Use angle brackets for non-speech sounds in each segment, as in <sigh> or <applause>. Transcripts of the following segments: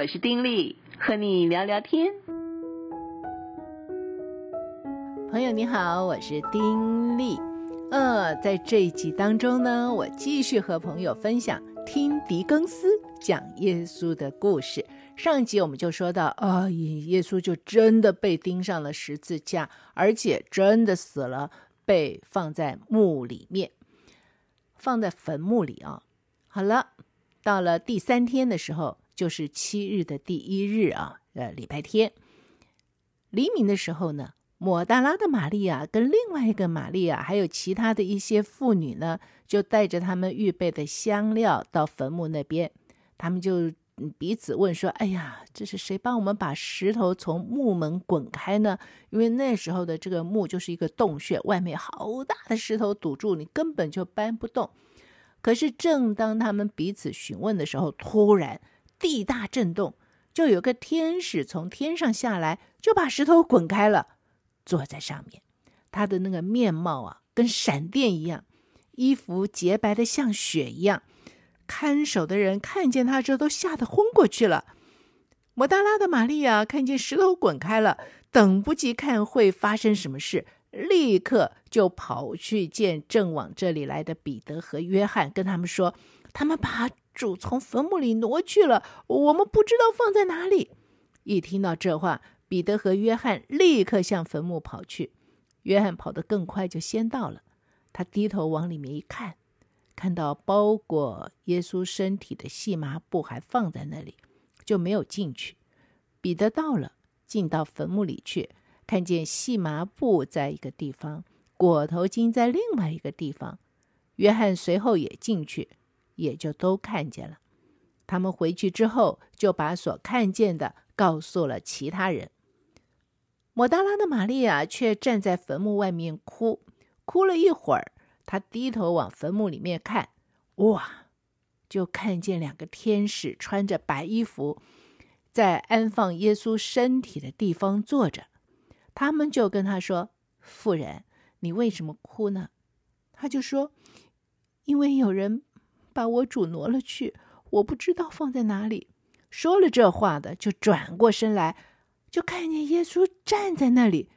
我是丁力，和你聊聊天。朋友你好，我是丁力。呃，在这一集当中呢，我继续和朋友分享听狄更斯讲耶稣的故事。上集我们就说到，啊、哦，耶稣就真的被钉上了十字架，而且真的死了，被放在墓里面，放在坟墓里啊。好了，到了第三天的时候。就是七日的第一日啊，呃，礼拜天，黎明的时候呢，抹大拉的玛利亚跟另外一个玛利亚，还有其他的一些妇女呢，就带着他们预备的香料到坟墓那边。他们就彼此问说：“哎呀，这是谁帮我们把石头从墓门滚开呢？因为那时候的这个墓就是一个洞穴，外面好大的石头堵住，你根本就搬不动。可是正当他们彼此询问的时候，突然。”地大震动，就有个天使从天上下来，就把石头滚开了，坐在上面。他的那个面貌啊，跟闪电一样，衣服洁白的像雪一样。看守的人看见他之后，都吓得昏过去了。摩大拉的玛利亚看见石头滚开了，等不及看会发生什么事，立刻就跑去见正往这里来的彼得和约翰，跟他们说：“他们把。” <laughs> 主从坟墓里挪去了，我们不知道放在哪里。一听到这话，彼得和约翰立刻向坟墓跑去。约翰跑得更快，就先到了。他低头往里面一看，看到包裹耶稣身体的细麻布还放在那里，就没有进去。彼得到了，进到坟墓里去，看见细麻布在一个地方，裹头巾在另外一个地方。约翰随后也进去。也就都看见了。他们回去之后，就把所看见的告诉了其他人。抹大拉的玛利亚却站在坟墓外面哭，哭了一会儿，她低头往坟墓里面看，哇，就看见两个天使穿着白衣服，在安放耶稣身体的地方坐着。他们就跟他说：“妇人，你为什么哭呢？”他就说：“因为有人。”把我主挪了去，我不知道放在哪里。说了这话的，就转过身来，就看见耶稣站在那里，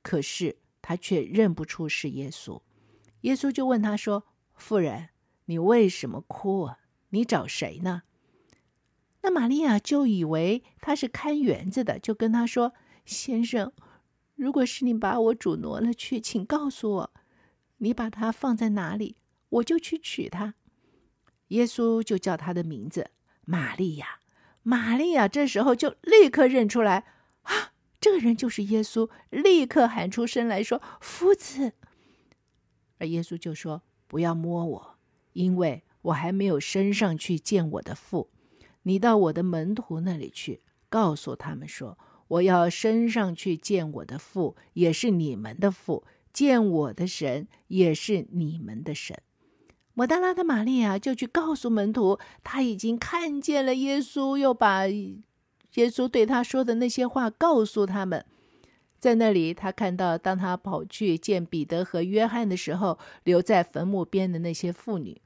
可是他却认不出是耶稣。耶稣就问他说：“妇人，你为什么哭啊？你找谁呢？”那玛利亚就以为他是看园子的，就跟他说：“先生，如果是你把我主挪了去，请告诉我，你把他放在哪里，我就去取他。”耶稣就叫他的名字玛利亚，玛利亚这时候就立刻认出来啊，这个人就是耶稣，立刻喊出声来说：“夫子。”而耶稣就说：“不要摸我，因为我还没有升上去见我的父。你到我的门徒那里去，告诉他们说，我要升上去见我的父，也是你们的父；见我的神，也是你们的神。”抹大拉的玛利亚就去告诉门徒，他已经看见了耶稣，又把耶稣对他说的那些话告诉他们。在那里，他看到当他跑去见彼得和约翰的时候，留在坟墓边的那些妇女，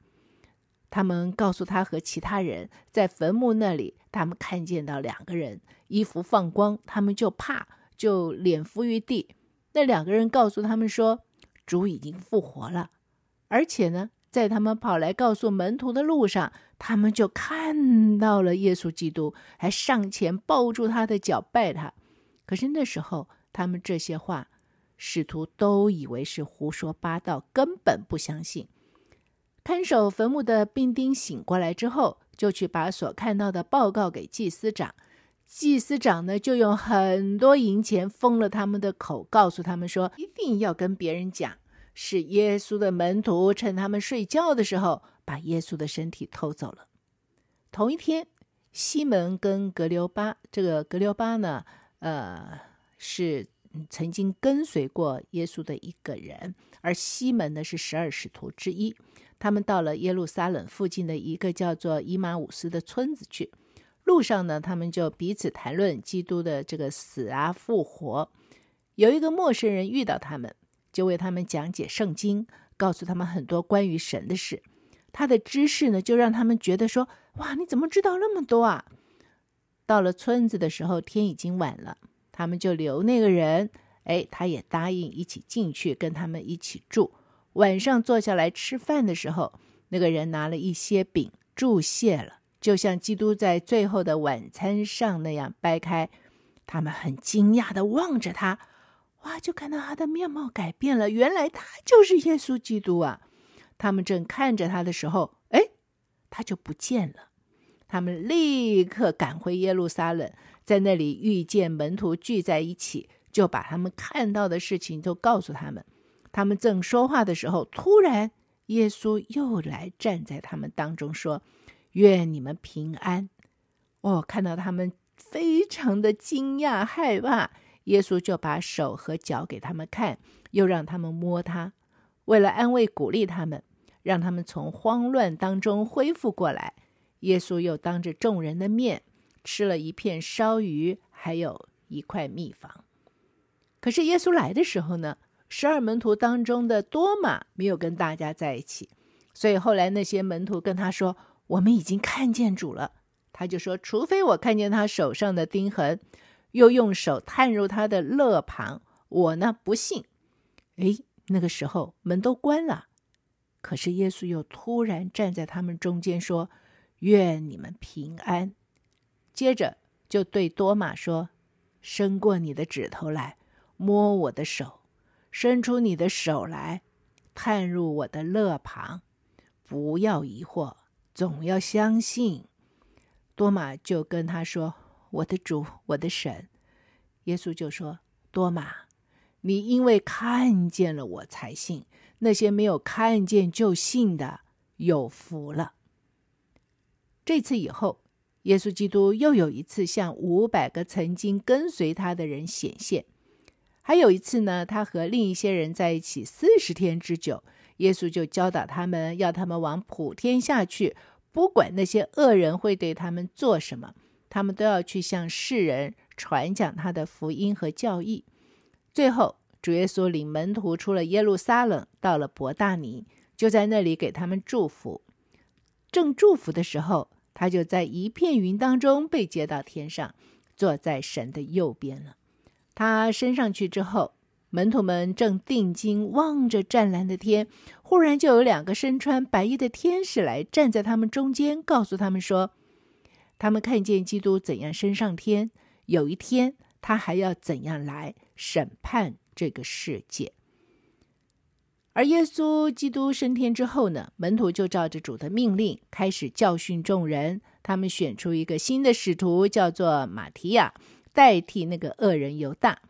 他们告诉他和其他人，在坟墓那里，他们看见到两个人衣服放光，他们就怕，就脸伏于地。那两个人告诉他们说，主已经复活了，而且呢。在他们跑来告诉门徒的路上，他们就看到了耶稣基督，还上前抱住他的脚拜他。可是那时候，他们这些话，使徒都以为是胡说八道，根本不相信。看守坟墓的兵丁醒过来之后，就去把所看到的报告给祭司长。祭司长呢，就用很多银钱封了他们的口，告诉他们说，一定要跟别人讲。是耶稣的门徒趁他们睡觉的时候，把耶稣的身体偷走了。同一天，西门跟格留巴，这个格留巴呢，呃，是曾经跟随过耶稣的一个人，而西门呢是十二使徒之一。他们到了耶路撒冷附近的一个叫做伊马武斯的村子去。路上呢，他们就彼此谈论基督的这个死啊复活。有一个陌生人遇到他们。就为他们讲解圣经，告诉他们很多关于神的事。他的知识呢，就让他们觉得说：“哇，你怎么知道那么多啊？”到了村子的时候，天已经晚了，他们就留那个人，哎，他也答应一起进去跟他们一起住。晚上坐下来吃饭的时候，那个人拿了一些饼，祝谢了，就像基督在最后的晚餐上那样掰开。他们很惊讶地望着他，哇，就看到他的面貌改变了，原来他就是耶稣基督啊！他们正看着他的时候，哎，他就不见了。他们立刻赶回耶路撒冷，在那里遇见门徒聚在一起，就把他们看到的事情都告诉他们。他们正说话的时候，突然耶稣又来站在他们当中，说：“愿你们平安。”哦，看到他们非常的惊讶害怕，耶稣就把手和脚给他们看，又让他们摸他，为了安慰鼓励他们，让他们从慌乱当中恢复过来。耶稣又当着众人的面吃了一片烧鱼，还有一块蜜房。可是耶稣来的时候呢，十二门徒当中的多马没有跟大家在一起，所以后来那些门徒跟他说：“我们已经看见主了。”他就说：“除非我看见他手上的钉痕，又用手探入他的肋旁，我呢不信。”诶，那个时候门都关了，可是耶稣又突然站在他们中间说。愿你们平安。接着就对多马说：“伸过你的指头来，摸我的手；伸出你的手来，探入我的肋旁。不要疑惑，总要相信。”多马就跟他说：“我的主，我的神。”耶稣就说：“多马，你因为看见了我才信，那些没有看见就信的，有福了。”这次以后，耶稣基督又有一次向五百个曾经跟随他的人显现。还有一次呢，他和另一些人在一起四十天之久，耶稣就教导他们，要他们往普天下去，不管那些恶人会对他们做什么，他们都要去向世人传讲他的福音和教义。最后，主耶稣领门徒出了耶路撒冷，到了伯大尼，就在那里给他们祝福。正祝福的时候，他就在一片云当中被接到天上，坐在神的右边了。他升上去之后，门徒们正定睛望着湛蓝的天，忽然就有两个身穿白衣的天使来站在他们中间，告诉他们说：他们看见基督怎样升上天，有一天他还要怎样来审判这个世界。而耶稣基督升天之后呢，门徒就照着主的命令开始教训众人。他们选出一个新的使徒，叫做马提亚，代替那个恶人犹大。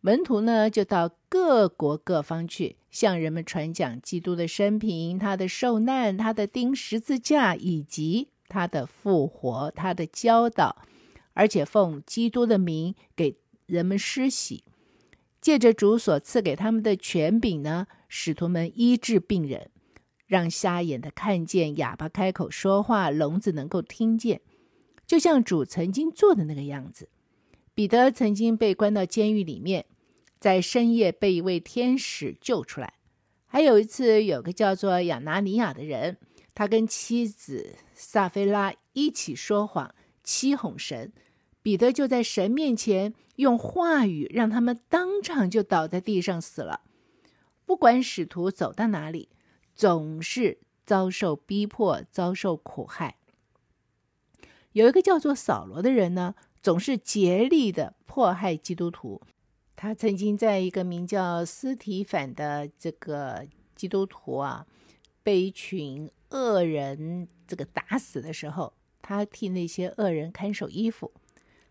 门徒呢，就到各国各方去，向人们传讲基督的生平、他的受难、他的钉十字架，以及他的复活、他的教导，而且奉基督的名给人们施洗。借着主所赐给他们的权柄呢，使徒们医治病人，让瞎眼的看见，哑巴开口说话，聋子能够听见，就像主曾经做的那个样子。彼得曾经被关到监狱里面，在深夜被一位天使救出来。还有一次，有个叫做亚拿尼亚的人，他跟妻子撒菲拉一起说谎，欺哄神。彼得就在神面前用话语让他们当场就倒在地上死了。不管使徒走到哪里，总是遭受逼迫，遭受苦害。有一个叫做扫罗的人呢，总是竭力的迫害基督徒。他曾经在一个名叫斯提凡的这个基督徒啊，被一群恶人这个打死的时候，他替那些恶人看守衣服。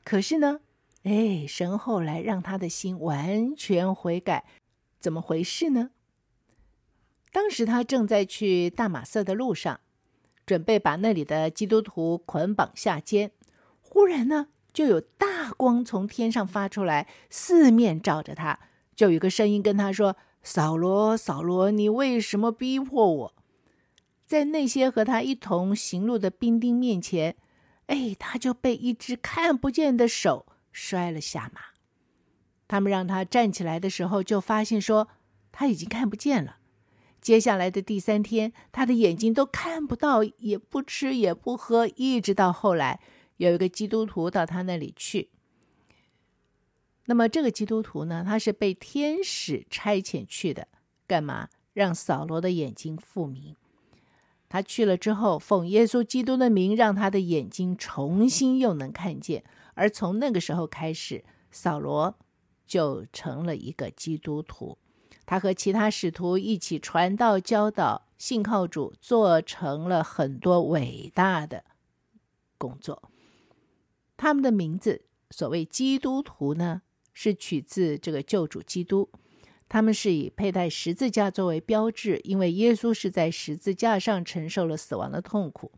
可是呢，哎，神后来让他的心完全悔改，怎么回事呢？当时他正在去大马色的路上，准备把那里的基督徒捆绑下监。忽然呢，就有大光从天上发出来，四面照着他，就有个声音跟他说：“扫罗，扫罗，你为什么逼迫我？”在那些和他一同行路的兵丁面前。哎，他就被一只看不见的手摔了下马。他们让他站起来的时候，就发现说他已经看不见了。接下来的第三天，他的眼睛都看不到，也不吃也不喝，一直到后来，有一个基督徒到他那里去。那么这个基督徒呢，他是被天使差遣去的，干嘛？让扫罗的眼睛复明。他去了之后，奉耶稣基督的名，让他的眼睛重新又能看见。而从那个时候开始，扫罗就成了一个基督徒。他和其他使徒一起传道、教导、信靠主，做成了很多伟大的工作。他们的名字，所谓基督徒呢，是取自这个救主基督。他们是以佩戴十字架作为标志，因为耶稣是在十字架上承受了死亡的痛苦。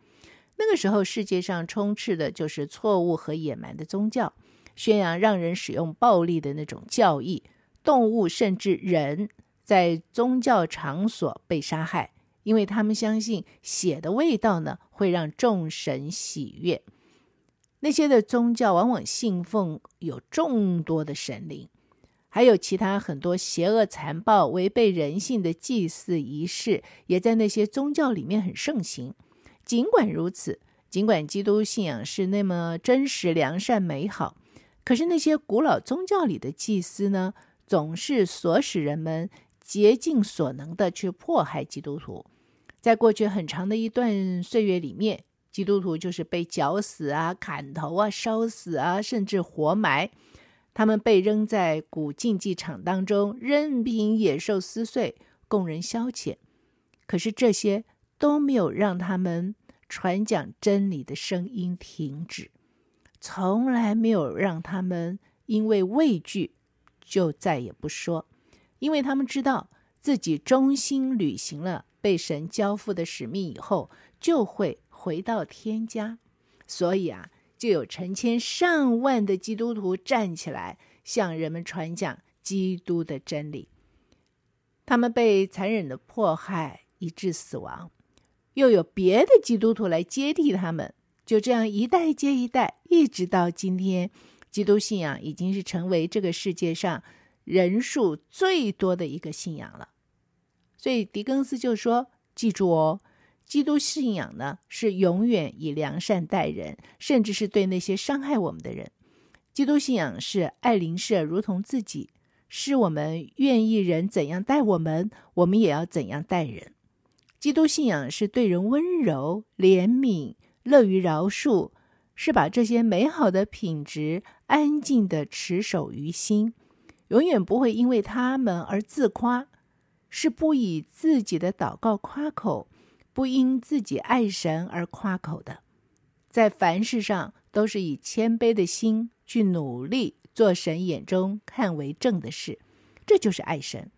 那个时候，世界上充斥的就是错误和野蛮的宗教，宣扬让人使用暴力的那种教义。动物甚至人在宗教场所被杀害，因为他们相信血的味道呢，会让众神喜悦。那些的宗教往往信奉有众多的神灵。还有其他很多邪恶、残暴、违背人性的祭祀仪式，也在那些宗教里面很盛行。尽管如此，尽管基督信仰是那么真实、良善、美好，可是那些古老宗教里的祭司呢，总是唆使人们竭尽所能的去迫害基督徒。在过去很长的一段岁月里面，基督徒就是被绞死啊、砍头啊、烧死啊，甚至活埋。他们被扔在古竞技场当中，任凭野兽撕碎，供人消遣。可是这些都没有让他们传讲真理的声音停止，从来没有让他们因为畏惧就再也不说，因为他们知道自己忠心履行了被神交付的使命以后，就会回到天家。所以啊。就有成千上万的基督徒站起来，向人们传讲基督的真理。他们被残忍的迫害，以致死亡，又有别的基督徒来接替他们。就这样一代接一代，一直到今天，基督信仰已经是成为这个世界上人数最多的一个信仰了。所以狄更斯就说：“记住哦。”基督信仰呢，是永远以良善待人，甚至是对那些伤害我们的人。基督信仰是爱邻舍如同自己，是我们愿意人怎样待我们，我们也要怎样待人。基督信仰是对人温柔、怜悯、乐于饶恕，是把这些美好的品质安静地持守于心，永远不会因为他们而自夸，是不以自己的祷告夸口。不因自己爱神而夸口的，在凡事上都是以谦卑的心去努力做神眼中看为正的事，这就是爱神。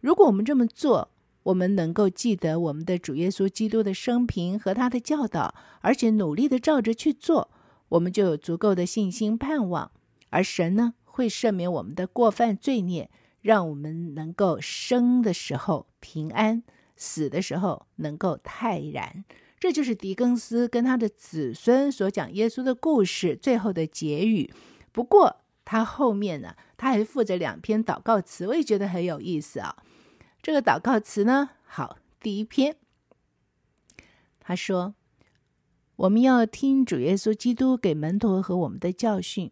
如果我们这么做，我们能够记得我们的主耶稣基督的生平和他的教导，而且努力的照着去做，我们就有足够的信心盼望，而神呢，会赦免我们的过犯罪孽，让我们能够生的时候平安。死的时候能够泰然，这就是狄更斯跟他的子孙所讲耶稣的故事最后的结语。不过他后面呢，他还附着两篇祷告词，我也觉得很有意思啊。这个祷告词呢，好，第一篇，他说：“我们要听主耶稣基督给门徒和我们的教训，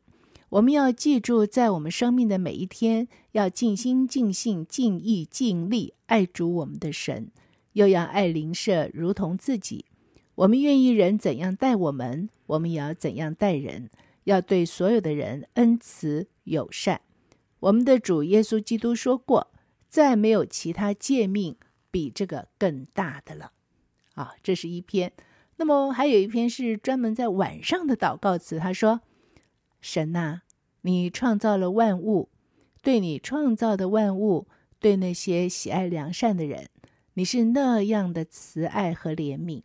我们要记住，在我们生命的每一天，要尽心、尽性、尽意、尽力爱主我们的神。”又要爱邻舍如同自己，我们愿意人怎样待我们，我们也要怎样待人。要对所有的人恩慈友善。我们的主耶稣基督说过，再没有其他诫命比这个更大的了。啊，这是一篇。那么还有一篇是专门在晚上的祷告词。他说：“神呐，你创造了万物，对你创造的万物，对那些喜爱良善的人。”你是那样的慈爱和怜悯，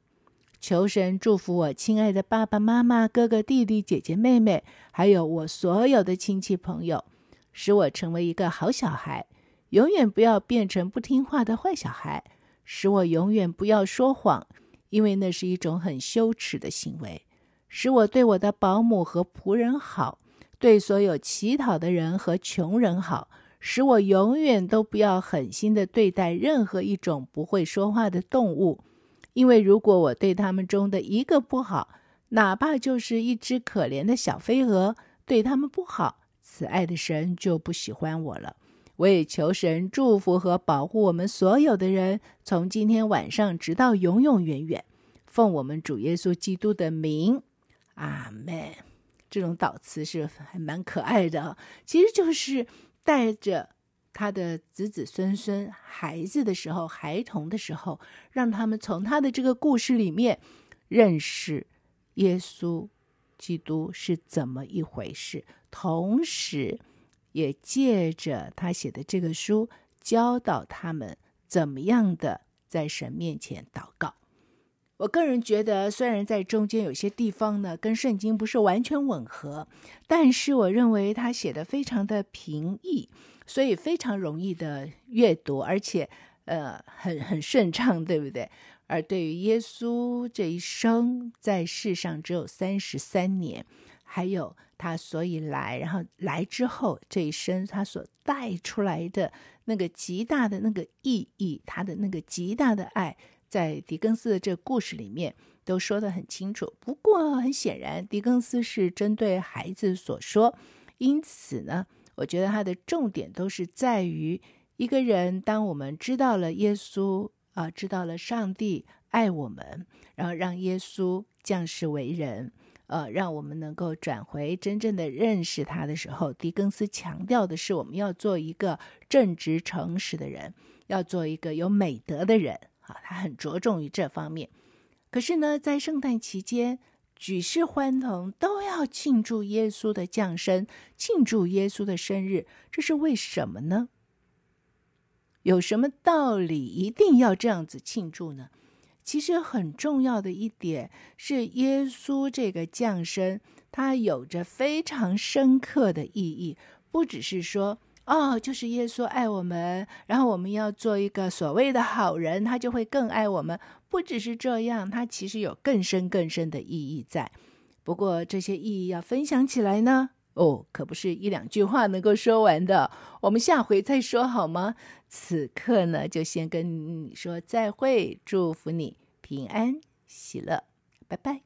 求神祝福我亲爱的爸爸妈妈、哥哥弟弟、姐姐妹妹，还有我所有的亲戚朋友，使我成为一个好小孩，永远不要变成不听话的坏小孩，使我永远不要说谎，因为那是一种很羞耻的行为，使我对我的保姆和仆人好，对所有乞讨的人和穷人好。使我永远都不要狠心的对待任何一种不会说话的动物，因为如果我对他们中的一个不好，哪怕就是一只可怜的小飞蛾，对他们不好，慈爱的神就不喜欢我了。我也求神祝福和保护我们所有的人，从今天晚上直到永永远远。奉我们主耶稣基督的名，阿门。这种祷词是还蛮可爱的，其实就是带着他的子子孙孙、孩子的时候、孩童的时候，让他们从他的这个故事里面认识耶稣基督是怎么一回事，同时也借着他写的这个书，教导他们怎么样的在神面前祷告。我个人觉得，虽然在中间有些地方呢，跟圣经不是完全吻合，但是我认为他写的非常的平易，所以非常容易的阅读，而且呃很很顺畅，对不对？而对于耶稣这一生在世上只有三十三年，还有他所以来，然后来之后这一生他所带出来的那个极大的那个意义，他的那个极大的爱。在狄更斯的这个故事里面都说得很清楚。不过很显然，狄更斯是针对孩子所说，因此呢，我觉得他的重点都是在于一个人，当我们知道了耶稣啊、知道了上帝爱我们，然后让耶稣降世为人，呃，让我们能够转回真正的认识他的时候，狄更斯强调的是，我们要做一个正直诚实的人，要做一个有美德的人。啊，他很着重于这方面。可是呢，在圣诞期间，举世欢腾，都要庆祝耶稣的降生，庆祝耶稣的生日，这是为什么呢？有什么道理一定要这样子庆祝呢？其实很重要的一点是，耶稣这个降生，它有着非常深刻的意义，不只是说。哦，就是耶稣爱我们，然后我们要做一个所谓的好人，他就会更爱我们。不只是这样，他其实有更深更深的意义在。不过这些意义要分享起来呢，哦，可不是一两句话能够说完的。我们下回再说好吗？此刻呢，就先跟你说再会，祝福你平安喜乐，拜拜。